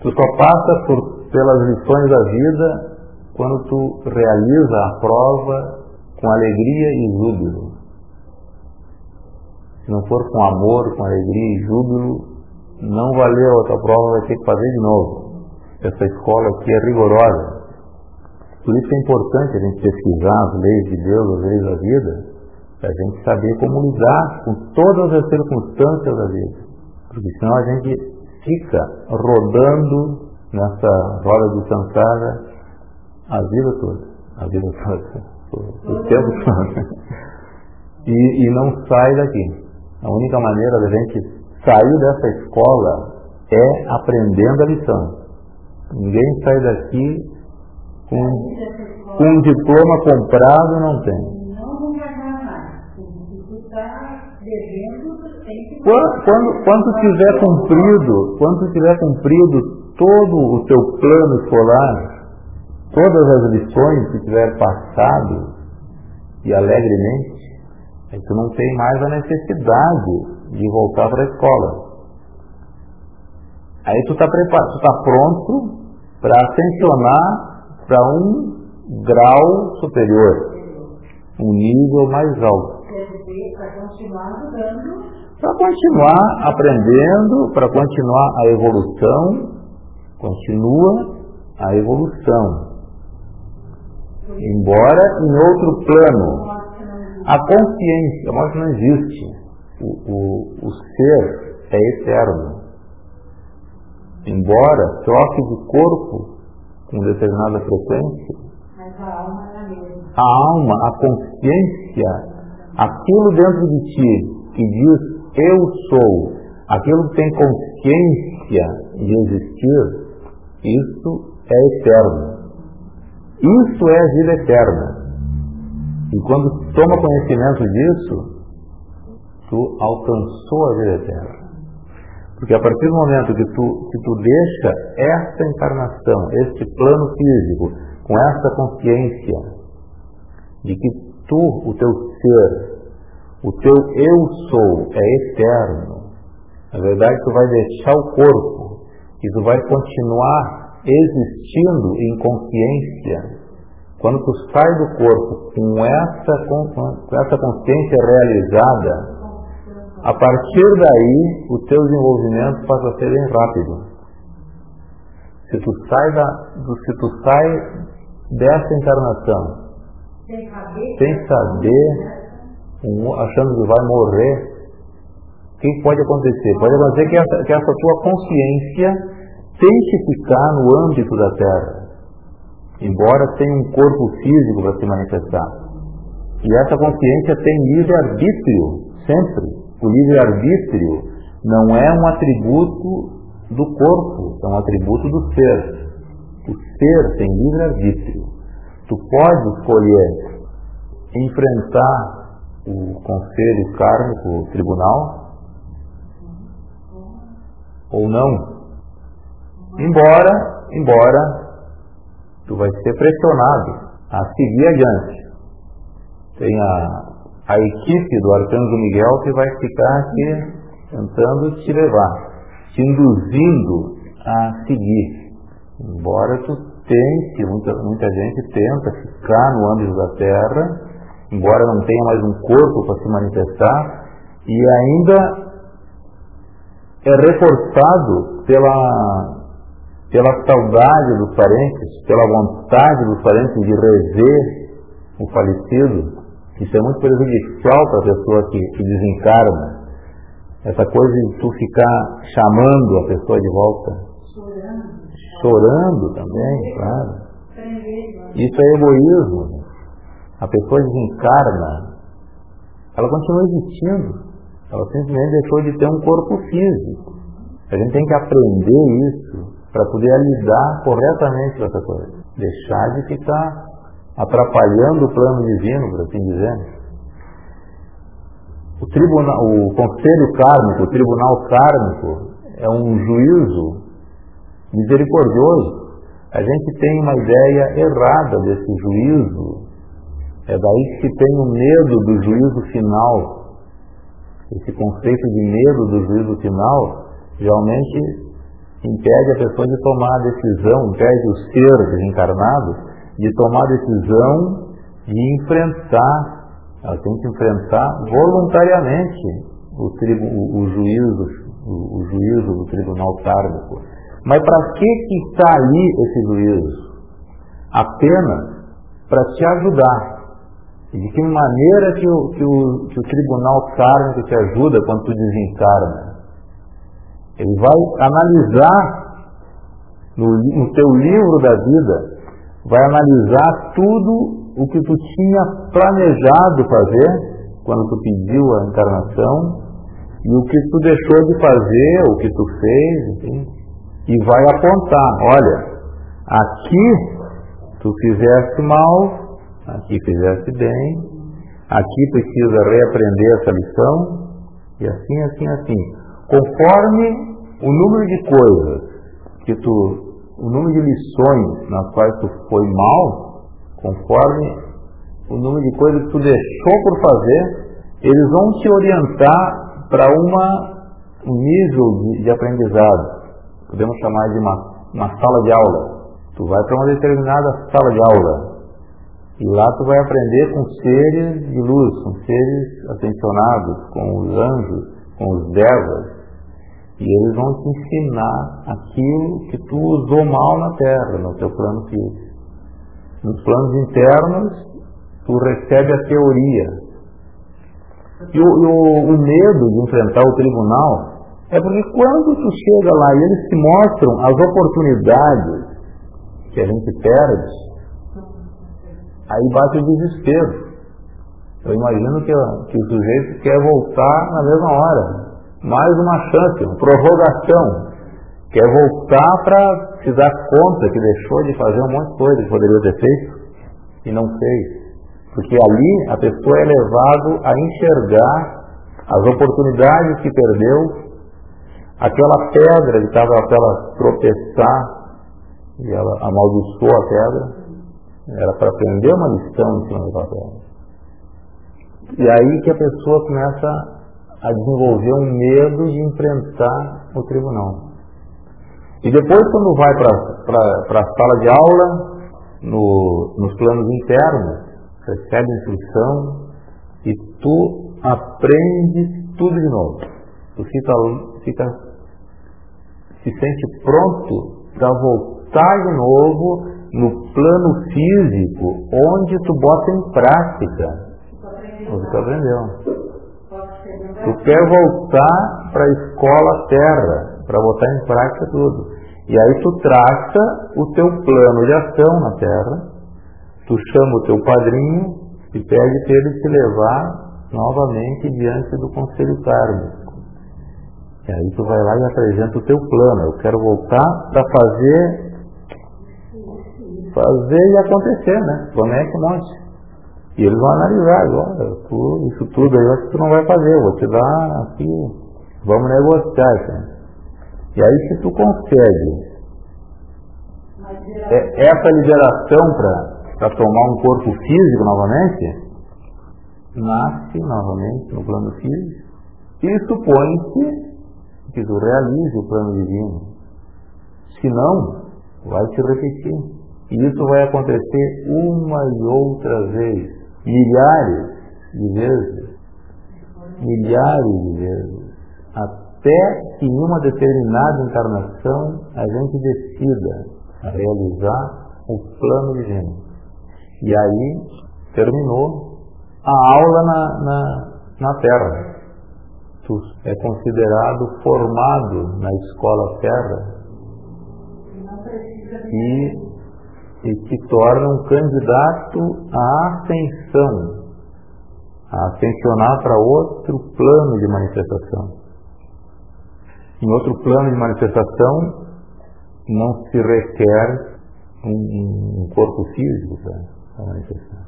Tu só passa por, pelas lições da vida quando tu realiza a prova com alegria e júbilo. Se não for com amor, com alegria e júbilo, não valeu a outra prova, vai ter que fazer de novo. Essa escola aqui é rigorosa. Por isso é importante a gente pesquisar as leis de Deus, as leis da vida, para a gente saber como lidar com todas as circunstâncias da vida. Porque senão a gente fica rodando nessa roda de Sansara a vida toda. A vida toda. O tempo todo. E, e não sai daqui. A única maneira da gente sair dessa escola é aprendendo a lição. Ninguém sai daqui com, com um diploma comprado não tem. Quando, quando, quando tiver cumprido, quando tiver cumprido todo o teu plano escolar, todas as lições que tiver passado e alegremente, aí tu não tem mais a necessidade de voltar para a escola. Aí tu está tu está pronto para ascensionar para um grau superior, um nível mais alto. Para continuar aprendendo, para continuar a evolução, continua a evolução. Embora em outro plano. A consciência, a morte não existe. O, o, o ser é eterno. Embora troque de corpo com determinada frequência, a alma, a, alma, a consciência, Aquilo dentro de ti que diz eu sou, aquilo que tem consciência de existir, isso é eterno. Isso é a vida eterna. E quando toma conhecimento disso, tu alcançou a vida eterna. Porque a partir do momento que tu, que tu deixa esta encarnação, este plano físico, com essa consciência de que tu, o teu ser, o teu eu sou é eterno, na verdade tu vai deixar o corpo e tu vai continuar existindo em consciência. Quando tu sai do corpo com essa, com essa consciência realizada, a partir daí, o teu desenvolvimento passa a ser bem rápido. Se tu sai, da, se tu sai dessa encarnação sem saber, achando que vai morrer, o que pode acontecer? Pode acontecer que essa, que essa tua consciência tente ficar no âmbito da Terra, embora tenha um corpo físico para se manifestar. E essa consciência tem livre-arbítrio, sempre. O livre-arbítrio não é um atributo do corpo, é um atributo do ser. O ser tem livre-arbítrio. Tu pode escolher enfrentar o conselho kármico, o tribunal, ou não. Embora, embora tu vai ser pressionado a seguir adiante. Tem a, a equipe do Arcanjo Miguel que vai ficar aqui tentando te levar, te induzindo a seguir. Embora tu tente, muita, muita gente tenta ficar no âmbito da Terra, embora não tenha mais um corpo para se manifestar, e ainda é reforçado pela, pela saudade dos parentes, pela vontade dos parentes de rever o falecido, isso é muito prejudicial para a pessoa que, que desencarna. Essa coisa de tu ficar chamando a pessoa de volta. Chorando. Chorando também, claro. Isso é egoísmo. A pessoa desencarna, ela continua existindo. Ela simplesmente deixou de ter um corpo físico. A gente tem que aprender isso para poder lidar corretamente com essa coisa. Deixar de ficar atrapalhando o plano divino, por assim dizer. O, tribunal, o conselho kármico, o tribunal kármico, é um juízo misericordioso. A gente tem uma ideia errada desse juízo. É daí que se tem o medo do juízo final. Esse conceito de medo do juízo final realmente impede a pessoa de tomar a decisão, impede o ser desencarnado de tomar decisão de enfrentar, ela tem que enfrentar voluntariamente o, o, o juízo, o, o, juízo do tribunal kármico. Mas para que que está ali esse juízo? Apenas para te ajudar. E de que maneira que o, que o, que o tribunal kármico te ajuda quando tu desencarna? Ele vai analisar no, no teu livro da vida vai analisar tudo o que tu tinha planejado fazer quando tu pediu a encarnação e o que tu deixou de fazer, o que tu fez, enfim, e vai apontar, olha, aqui tu fizeste mal, aqui fizeste bem, aqui precisa reaprender essa lição, e assim, assim, assim. Conforme o número de coisas que tu o número de lições nas quais tu foi mal, conforme o número de coisas que tu deixou por fazer, eles vão te orientar para um nível de, de, aprendizado. Podemos chamar de uma, uma sala de aula. Tu vai para uma determinada sala de aula. E lá tu vai aprender com seres de luz, com seres atencionados, com os anjos, com os devas, e eles vão te ensinar aquilo que tu usou mal na terra, no teu plano físico. Nos planos internos, tu recebe a teoria. E o, o, o medo de enfrentar o tribunal é porque quando tu chega lá e eles te mostram as oportunidades que a gente perde, aí bate o desespero. Eu imagino que, que o sujeito quer voltar na mesma hora. Mais uma chance, uma prorrogação. Quer voltar para se dar conta que deixou de fazer um monte de coisa que poderia ter feito e não fez. Porque ali a pessoa é levado a enxergar as oportunidades que perdeu, aquela pedra que estava para ela tropeçar e ela amaldiçoou a pedra, era para aprender uma lição em cima daquela pedra. E aí que a pessoa começa a desenvolver um medo de enfrentar o tribunal. E depois, quando vai para a sala de aula, no, nos planos internos, recebe instrução e tu aprende tudo de novo. Tu fica, fica se sente pronto para voltar de novo no plano físico, onde tu bota em prática o que tu aprendeu. Tu quer voltar para a escola terra, para botar em prática tudo. E aí tu traça o teu plano de ação na terra, tu chama o teu padrinho e pede para ele te levar novamente diante do conselho kármico. E aí tu vai lá e apresenta o teu plano. Eu quero voltar para fazer fazer e acontecer, né? Promete um monte. E eles vão analisar, olha, tu, isso tudo aí eu acho que tu não vai fazer, eu vou te dar aqui, vamos negociar? E aí se tu consegue é, essa liberação para tomar um corpo físico novamente, nasce novamente no plano físico e supõe-se que tu realize o plano divino. Se não, vai se repetir. E isso vai acontecer uma e outra vez, milhares de vezes, milhares de vezes, até que em uma determinada encarnação a gente decida realizar o plano divino. E aí terminou a aula na, na, na Terra. Tu é considerado formado na escola Terra e, e te torna um candidato à ascensão, a ascensionar para outro plano de manifestação. Em outro plano de manifestação, não se requer um, um corpo físico para manifestar.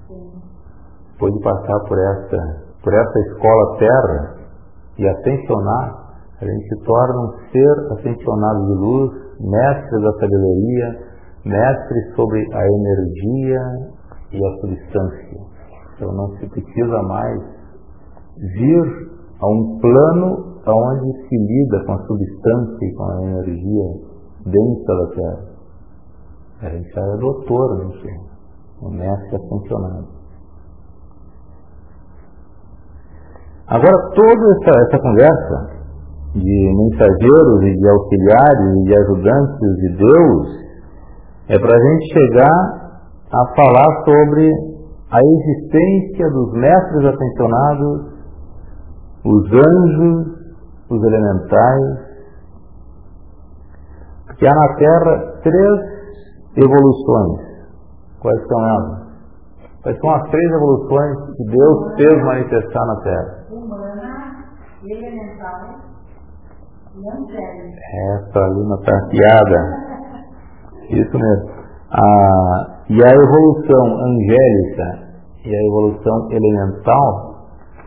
Pode passar por essa, por essa escola terra e ascensionar, a gente se torna um ser ascensionado de luz, mestre da sabedoria, mestre sobre a energia e a substância. Então não se precisa mais vir a um plano onde se lida com a substância e com a energia densa da Terra. A gente já é doutor nisso, o mestre ascensionado. Agora, toda essa, essa conversa de mensageiros e de auxiliares e de ajudantes de Deus é para a gente chegar a falar sobre a existência dos mestres ascensionados, os anjos, os elementais, porque há na Terra três evoluções. Quais são elas? Quais são as três evoluções que Deus fez manifestar na Terra? Humana, elemental e angélica. Essa ali na tarfiada. Isso mesmo. Ah, e a evolução angélica e a evolução elemental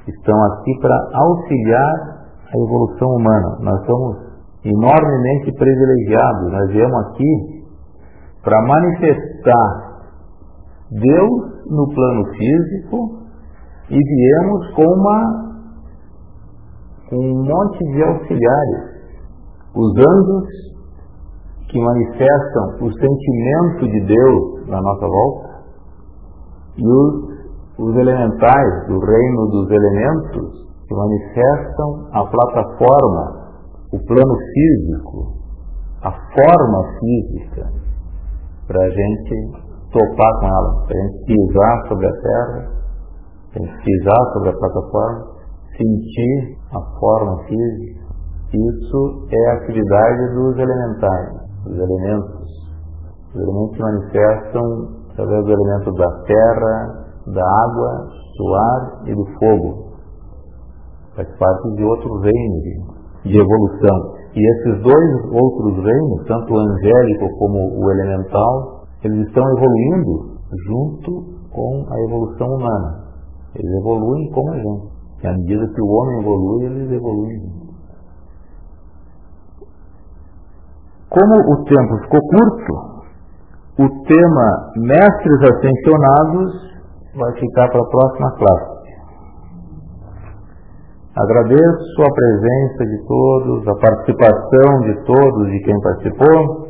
estão aqui para auxiliar a evolução humana. Nós somos enormemente privilegiados. Nós viemos aqui para manifestar Deus no plano físico e viemos com uma com um monte de auxiliares, os anjos que manifestam o sentimento de Deus na nossa volta e os, os elementais do reino dos elementos que manifestam a plataforma o plano físico, a forma física, para a gente topar com ela, para a gente pisar sobre a terra, para a gente pisar sobre a plataforma, sentir a forma física. Isso é a atividade dos elementais, dos elementos. Os elementos se manifestam através do elemento da terra, da água do ar e do fogo. Faz parte de outro reino de, de evolução. E esses dois outros reinos, tanto o angélico como o elemental, eles estão evoluindo junto com a evolução humana. Eles evoluem como a gente. E à medida que o homem evolui, eles evoluem. Como o tempo ficou curto, o tema Mestres Ascensionados vai ficar para a próxima classe. Agradeço a presença de todos, a participação de todos e quem participou.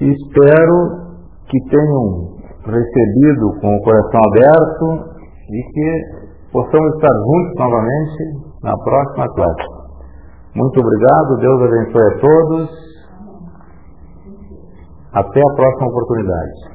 Espero que tenham recebido com o coração aberto e que possamos estar juntos novamente na próxima classe. Muito obrigado, Deus abençoe a todos. Até a próxima oportunidade.